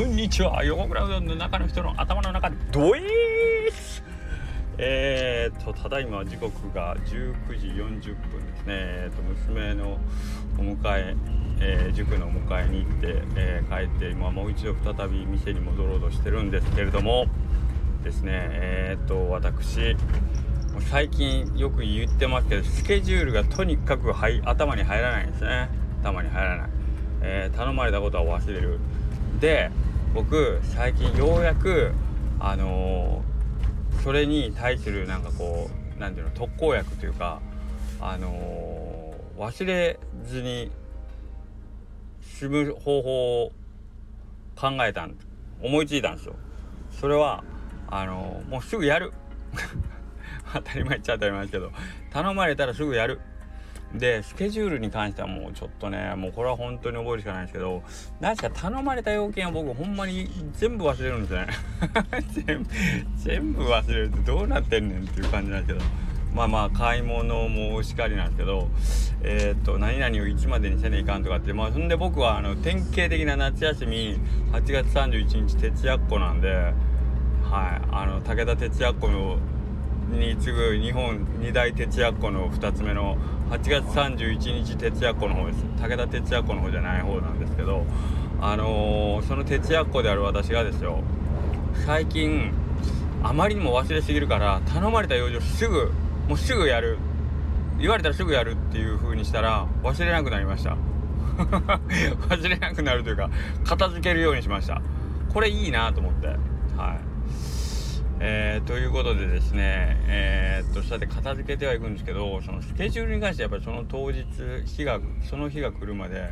こんにちは。横倉うどんの中の人の頭の中ドエースえーとただいま時刻が19時40分ですね。えーと娘のお迎ええー、塾のお迎えに行って、えー、帰って今もう一度再び店に戻ろうとしてるんですけれどもですねえーと私最近よく言ってますけどスケジュールがとにかく、はい、頭に入らないんですね。頭に入らない、えー、頼まれたことは忘れる。で僕最近ようやくあのー、それに対するなんかこう何ていうの特効薬というかあのー、忘れずに済む方法を考えたん思いついたんですよ。それはあのー、もうすぐやる。当たり前っちゃ当たり前ですけど頼まれたらすぐやる。でスケジュールに関してはもうちょっとねもうこれは本当に覚えるしかないんですけど何か頼まれた要件は僕ほんまに全部忘れるんですね。全部全部忘れるってどうなってんねんっていう感じなんですけど。まあまあ買い物もしかりなんですけどえー、っと何々を1までにせねいかんとかってまあそんで僕はあの典型的な夏休み8月31日徹夜っ子なんではいあの武田徹夜っ子のに次ぐ日本二大徹夜っ子の2つ目の8月31日徹夜っ子の方です。武田徹夜っ子の方じゃない方なんですけどあのー、その徹夜っ子である私がですよ。最近あまりにも忘れすぎるから頼まれた用事をすぐもうすぐやる。言われたらすぐやるっていう風にしたら忘れなくなりました。忘れなくなるというか片付けるようにしました。これいいなと思って。はい。えー、ということでですね、えー、っと、そうやって片付けてはいくんですけど、そのスケジュールに関してやっぱりその当日、日が、その日が来るまで、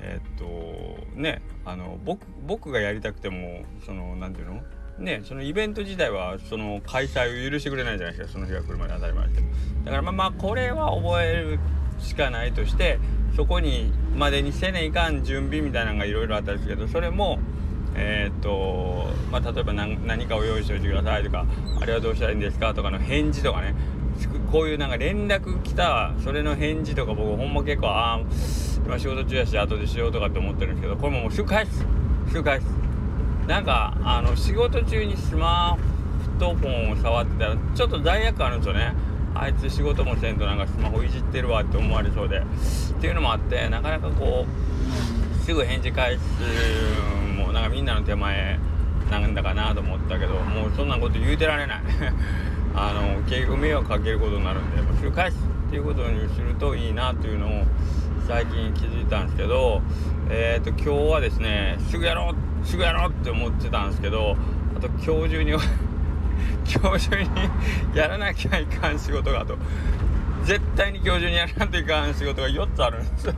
えー、っと、ね、あの、僕、僕がやりたくても、その、なんていうの？ね、そのイベント自体はその開催を許してくれないじゃないですかその日が来るまで当たり前ですけど。だからまあまあこれは覚えるしかないとしてそこにまでにせねいかん準備みたいなのがいろいろあったんですけどそれもえー、っと、まあ、例えば何かを用意しておいてくださいとか、あれはどうしたらいいんですかとかの返事とかね、こういうなんか連絡来た、それの返事とか僕ほんま結構、ああ、今仕事中やし、後でしようとかって思ってるんですけど、これももうすぐ返す。すぐ返す。なんか、あの、仕事中にスマートフォンを触ってたら、ちょっと罪悪感あるんですよね。あいつ仕事もせんとなんかスマホいじってるわって思われそうで。っていうのもあって、なかなかこう、すぐ返事返すなんかみんなの手前なんだかなと思ったけどもうそんなこと言うてられない。あの結局迷惑かけることになるんでもう週返すっていうことにするといいなというのを最近気づいたんですけどえっ、ー、と今日はですねすぐやろうすぐやろうって思ってたんですけどあと今日中に 今日中にやらなきゃいかん仕事がと絶対に今日中にやらなきゃいかん仕事が4つあるんですよ。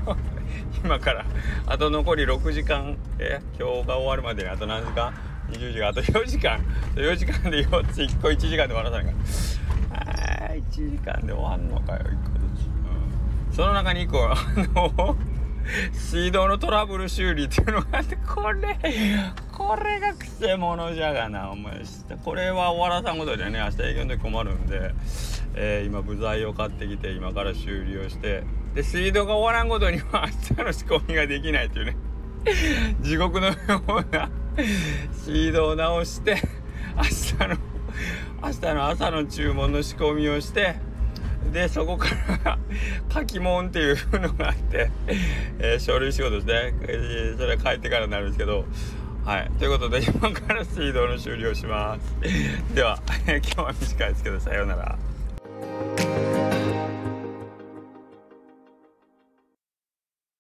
今から。あと残り6時間。え今日が終わるまでに。あと何時間？20時間。あと4時間。4時間で4つ。1個1時間で終わらさないからあ1時間で終わんのかよ。1個ずつ、うん、その中に1個あの水道のトラブル修理っていうのがあってこれこれがくせ者じゃがな。お前これは終わらさんことでね明日営業の時困るんで、えー、今部材を買ってきて今から修理をして。で水道が終わらんことには明日の仕込みができないっていうね。地獄のような水道を直して明日の明日の朝の注文の仕込みをしてでそこから書き物っていうのがあって、えー、書類仕事ですね、えー、それは帰ってからになるんですけどはい。ということで今から水道の終了します。では今日は短いですけどさようなら